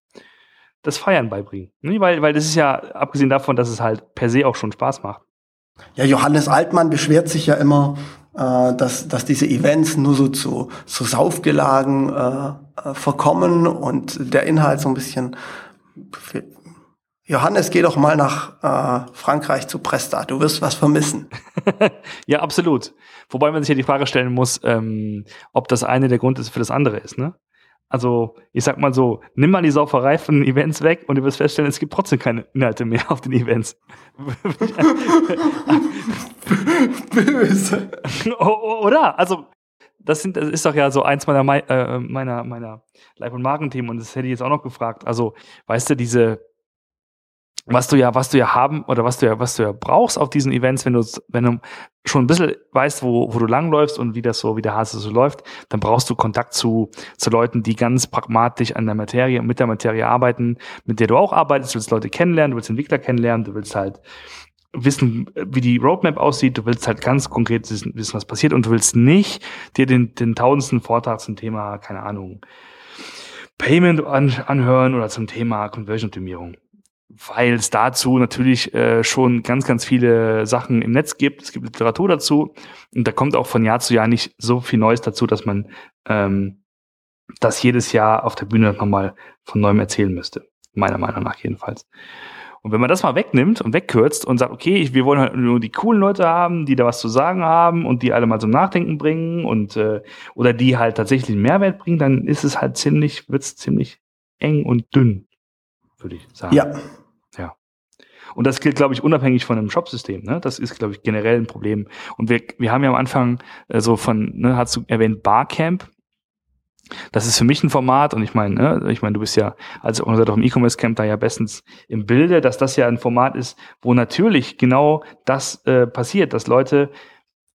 Das Feiern beibringen. Ne? Weil, weil das ist ja, abgesehen davon, dass es halt per se auch schon Spaß macht. Ja, Johannes Altmann beschwert sich ja immer, äh, dass, dass diese Events nur so zu, zu Saufgelagen äh, äh verkommen und der Inhalt so ein bisschen Johannes, geh doch mal nach äh, Frankreich zu Presta. Du wirst was vermissen. (laughs) ja, absolut. Wobei man sich ja die Frage stellen muss, ähm, ob das eine der Grund ist für das andere ist. Ne? Also, ich sag mal so, nimm mal die Sauferei von den Events weg und du wirst feststellen, es gibt trotzdem keine Inhalte mehr auf den Events. Böse. (laughs) Oder? Also, das, sind, das ist doch ja so eins meiner, äh, meiner, meiner Live- und Magenthemen und das hätte ich jetzt auch noch gefragt. Also, weißt du, diese, was du ja, was du ja haben oder was du ja, was du ja brauchst auf diesen Events, wenn du, wenn du schon ein bisschen weißt, wo, wo du langläufst und wie das so, wie der Hase so läuft, dann brauchst du Kontakt zu, zu Leuten, die ganz pragmatisch an der Materie und mit der Materie arbeiten, mit der du auch arbeitest. Du willst Leute kennenlernen, du willst Entwickler kennenlernen, du willst halt wissen, wie die Roadmap aussieht, du willst halt ganz konkret wissen, was passiert. Und du willst nicht dir den, den tausendsten Vortrag zum Thema, keine Ahnung, Payment an, anhören oder zum Thema Conversion-Optimierung weil es dazu natürlich äh, schon ganz, ganz viele Sachen im Netz gibt. Es gibt Literatur dazu und da kommt auch von Jahr zu Jahr nicht so viel Neues dazu, dass man ähm, das jedes Jahr auf der Bühne nochmal von neuem erzählen müsste. Meiner Meinung nach jedenfalls. Und wenn man das mal wegnimmt und wegkürzt und sagt, okay, wir wollen halt nur die coolen Leute haben, die da was zu sagen haben und die alle mal zum Nachdenken bringen und äh, oder die halt tatsächlich einen Mehrwert bringen, dann ist es halt ziemlich, wird's ziemlich eng und dünn, würde ich sagen. Ja, und das gilt, glaube ich, unabhängig von einem Shop-System. Ne? Das ist, glaube ich, generell ein Problem. Und wir, wir haben ja am Anfang äh, so von, ne, hast du erwähnt, Barcamp. Das ist für mich ein Format und ich meine, ne, ich meine, du bist ja als Organisator im E-Commerce Camp da ja bestens im Bilde, dass das ja ein Format ist, wo natürlich genau das äh, passiert, dass Leute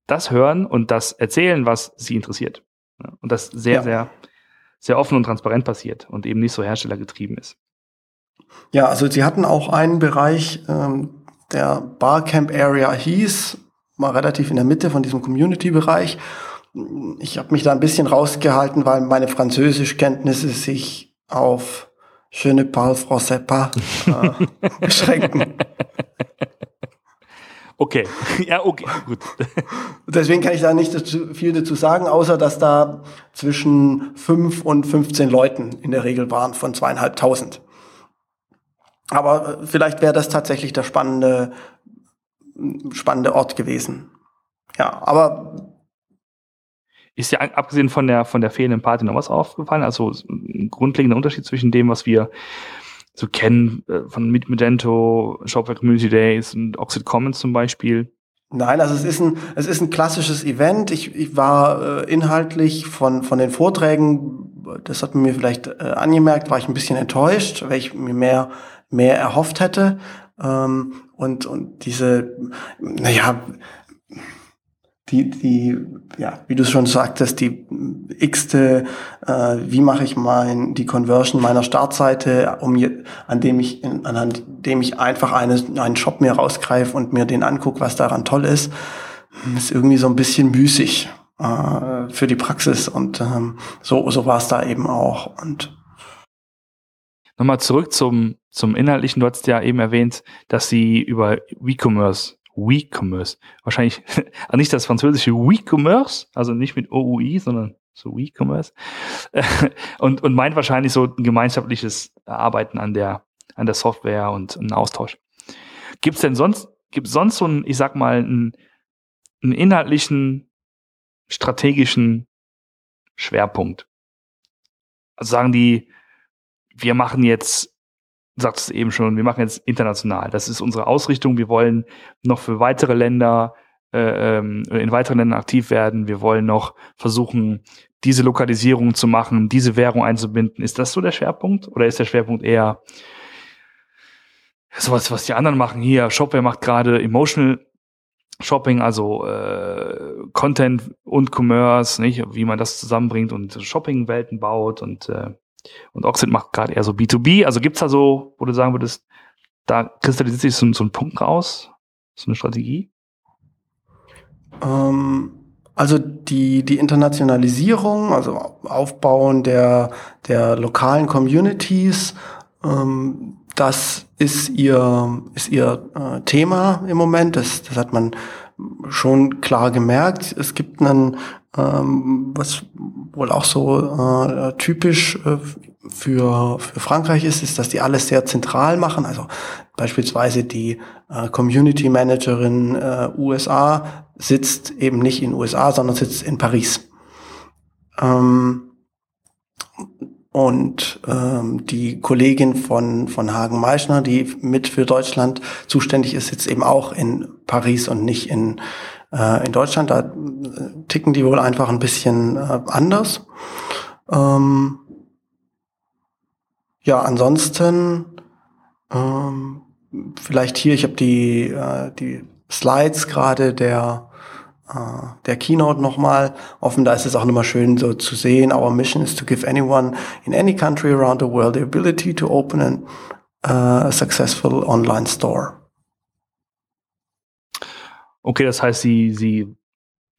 das hören und das erzählen, was sie interessiert. Ne? Und das sehr, ja. sehr, sehr offen und transparent passiert und eben nicht so herstellergetrieben ist. Ja, also sie hatten auch einen Bereich, ähm, der Barcamp Area hieß, mal relativ in der Mitte von diesem Community-Bereich. Ich habe mich da ein bisschen rausgehalten, weil meine Französischkenntnisse sich auf Je ne parle français pas äh, (laughs) beschränken. Okay, (laughs) ja, okay, gut. Deswegen kann ich da nicht viel dazu sagen, außer dass da zwischen fünf und 15 Leuten in der Regel waren von zweieinhalbtausend. Aber äh, vielleicht wäre das tatsächlich der spannende, spannende Ort gewesen. Ja, aber ist ja abgesehen von der von der fehlenden Party noch was aufgefallen? Also ein grundlegender Unterschied zwischen dem, was wir so kennen äh, von Meet Magento, Shopware Community Days und Oxid Commons zum Beispiel. Nein, also es ist ein es ist ein klassisches Event. Ich, ich war äh, inhaltlich von von den Vorträgen, das hat man mir vielleicht äh, angemerkt, war ich ein bisschen enttäuscht, weil ich mir mehr mehr erhofft hätte. Ähm, und, und diese, naja, die, die, ja, wie du schon sagtest, die x-te, äh, wie mache ich mein, die Conversion meiner Startseite, um je, an dem ich, an dem ich einfach eine, einen Shop mir rausgreife und mir den angucke, was daran toll ist, ist irgendwie so ein bisschen müßig äh, für die Praxis und ähm, so, so war es da eben auch und Nochmal zurück zum, zum Inhaltlichen. Du hast ja eben erwähnt, dass sie über WeCommerce, WeCommerce, wahrscheinlich (laughs) nicht das französische WeCommerce, also nicht mit OUI, sondern so WeCommerce, (laughs) und, und meint wahrscheinlich so ein gemeinschaftliches Arbeiten an der, an der Software und einen Austausch. Gibt es denn sonst, gibt sonst so einen, ich sag mal, einen, einen inhaltlichen, strategischen Schwerpunkt? Also sagen die, wir machen jetzt, sagt es eben schon, wir machen jetzt international. Das ist unsere Ausrichtung. Wir wollen noch für weitere Länder, äh, ähm, in weiteren Ländern aktiv werden. Wir wollen noch versuchen, diese Lokalisierung zu machen, diese Währung einzubinden. Ist das so der Schwerpunkt? Oder ist der Schwerpunkt eher sowas, was die anderen machen? Hier, Shopware macht gerade Emotional Shopping, also äh, Content und Commerce, nicht, wie man das zusammenbringt und Shopping-Welten baut und äh, und Oxid macht gerade eher so B2B. Also gibt's da so, wo du sagen würdest, da kristallisiert sich so, so ein Punkt raus, so eine Strategie? Ähm, also die, die Internationalisierung, also Aufbauen der, der lokalen Communities, ähm, das ist ihr, ist ihr äh, Thema im Moment. Das, das hat man schon klar gemerkt. Es gibt einen, ähm, was wohl auch so äh, typisch äh, für, für Frankreich ist, ist, dass die alles sehr zentral machen. Also beispielsweise die äh, Community Managerin äh, USA sitzt eben nicht in USA, sondern sitzt in Paris. Ähm, und ähm, die Kollegin von, von Hagen Meischner, die mit für Deutschland zuständig ist, sitzt eben auch in Paris und nicht in, in Deutschland. Da äh, ticken die wohl einfach ein bisschen äh, anders. Ähm, ja, ansonsten ähm, vielleicht hier, ich habe die, äh, die Slides gerade der äh, der Keynote nochmal offen. Da ist es auch nochmal schön so zu sehen. Our mission is to give anyone in any country around the world the ability to open an, uh, a successful online store. Okay, das heißt, sie, sie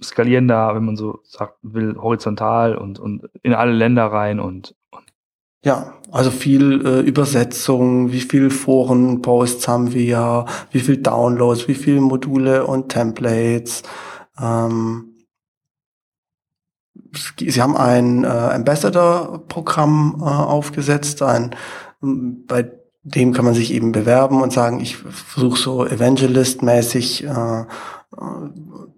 skalieren da, wenn man so sagt, will, horizontal und, und in alle Länder rein und, und ja, also viel äh, Übersetzung, wie viel Foren-Posts haben wir, wie viel Downloads, wie viele Module und Templates. Ähm, sie haben ein äh, Ambassador-Programm äh, aufgesetzt, ein, bei dem kann man sich eben bewerben und sagen, ich versuche so Evangelist-mäßig äh,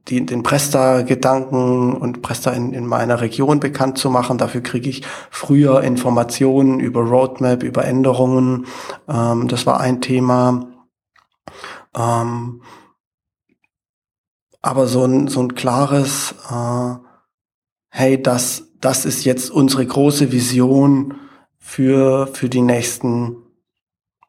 die, den Presta-Gedanken und Presta in, in meiner Region bekannt zu machen. Dafür kriege ich früher Informationen über Roadmap, über Änderungen. Ähm, das war ein Thema. Ähm, aber so ein, so ein klares, äh, hey, das, das ist jetzt unsere große Vision für, für die nächsten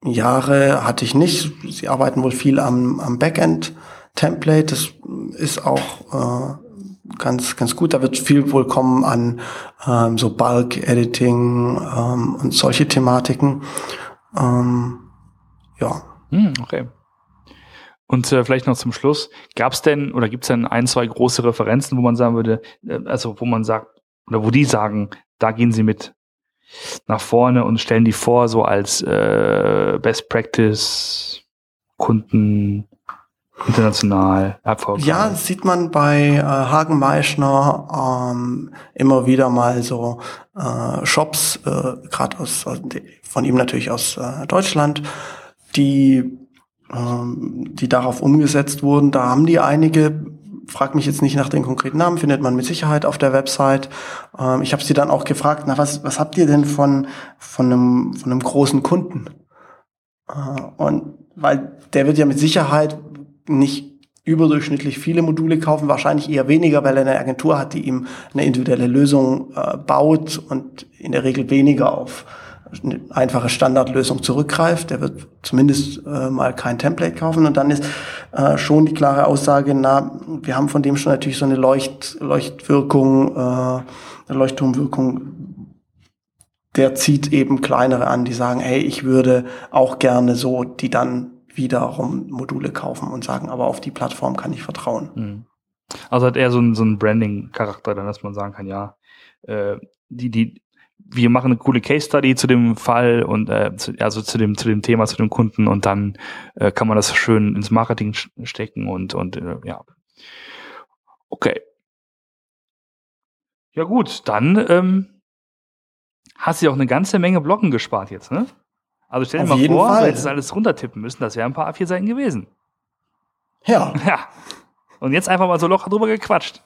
Jahre hatte ich nicht. Sie arbeiten wohl viel am, am Backend Template. Das ist auch äh, ganz, ganz gut. Da wird viel wohl kommen an ähm, so Bulk-Editing ähm, und solche Thematiken. Ähm, ja. Hm, okay. Und äh, vielleicht noch zum Schluss, gab es denn oder gibt es denn ein, zwei große Referenzen, wo man sagen würde, äh, also wo man sagt, oder wo die sagen, da gehen sie mit nach vorne und stellen die vor, so als äh, Best Practice Kunden international erfolgreich. Ja, sieht man bei äh, Hagen Meischner ähm, immer wieder mal so äh, Shops, äh, gerade aus, von ihm natürlich aus äh, Deutschland, die ähm, die darauf umgesetzt wurden. Da haben die einige frag mich jetzt nicht nach den konkreten Namen, findet man mit Sicherheit auf der Website. Ähm, ich habe sie dann auch gefragt, na was, was habt ihr denn von, von, einem, von einem großen Kunden? Äh, und weil der wird ja mit Sicherheit nicht überdurchschnittlich viele Module kaufen, wahrscheinlich eher weniger, weil er eine Agentur hat, die ihm eine individuelle Lösung äh, baut und in der Regel weniger auf eine einfache Standardlösung zurückgreift. Der wird zumindest äh, mal kein Template kaufen. Und dann ist äh, schon die klare Aussage, na, wir haben von dem schon natürlich so eine Leucht, Leuchtwirkung, äh, eine Leuchtturmwirkung. Der zieht eben kleinere an, die sagen, hey, ich würde auch gerne so, die dann wiederum Module kaufen und sagen, aber auf die Plattform kann ich vertrauen. Mhm. Also hat eher so ein, so ein Branding-Charakter, dann, dass man sagen kann, ja, äh, die, die, wir machen eine coole Case Study zu dem Fall und äh, also zu dem zu dem Thema zu dem Kunden und dann äh, kann man das schön ins Marketing stecken und und äh, ja okay ja gut dann ähm, hast du ja auch eine ganze Menge Blocken gespart jetzt ne also stell dir Auf mal vor Fall. du hättest alles runtertippen müssen das wären ein paar A4 Seiten gewesen ja (laughs) ja und jetzt einfach mal so locker drüber gequatscht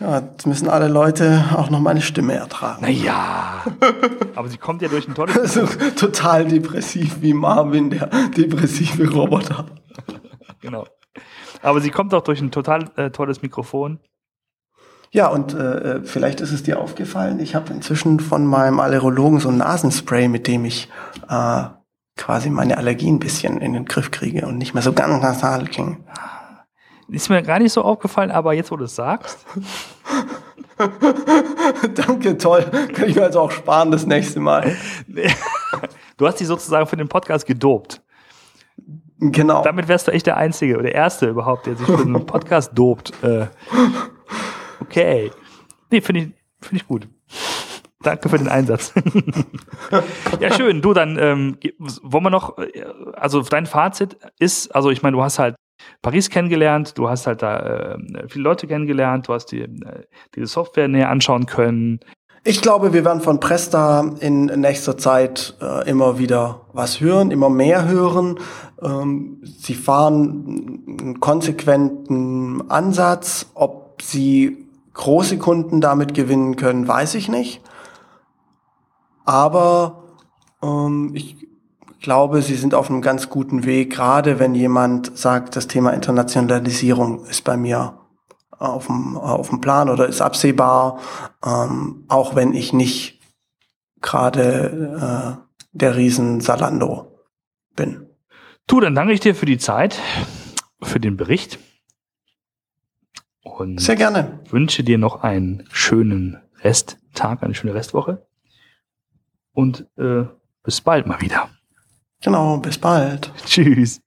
ja, jetzt müssen alle Leute auch noch meine Stimme ertragen. Naja, (laughs) aber sie kommt ja durch ein tolles... Also, total depressiv wie Marvin, der depressive Roboter. genau. Aber sie kommt auch durch ein total äh, tolles Mikrofon. Ja, und äh, vielleicht ist es dir aufgefallen, ich habe inzwischen von meinem Allerologen so ein Nasenspray, mit dem ich äh, quasi meine Allergie ein bisschen in den Griff kriege und nicht mehr so ganz nasal klinge. Ist mir gar nicht so aufgefallen, aber jetzt, wo du es sagst. (laughs) Danke, toll. Kann ich mir also auch sparen das nächste Mal. (laughs) du hast dich sozusagen für den Podcast gedopt. Genau. Damit wärst du echt der Einzige oder der Erste überhaupt, der sich für einen Podcast dopt. Äh, okay. Nee, finde ich, find ich gut. Danke für den Einsatz. ja, schön. Du, dann ähm, wollen wir noch, äh, also dein Fazit ist, also ich meine, du hast halt Paris kennengelernt, du hast halt da äh, viele Leute kennengelernt, du hast die, äh, Software näher anschauen können. Ich glaube, wir werden von Presta in nächster Zeit äh, immer wieder was hören, immer mehr hören. Ähm, sie fahren einen konsequenten Ansatz. Ob sie große Kunden damit gewinnen können, weiß ich nicht. Aber ähm, ich glaube, sie sind auf einem ganz guten Weg, gerade wenn jemand sagt, das Thema Internationalisierung ist bei mir auf dem, auf dem Plan oder ist absehbar, ähm, auch wenn ich nicht gerade äh, der Riesen Salando bin. Du, dann danke ich dir für die Zeit, für den Bericht. Und Sehr gerne. Wünsche dir noch einen schönen Resttag, eine schöne Restwoche. Und äh, bis bald mal wieder. Genau, bis bald. (laughs) Tschüss.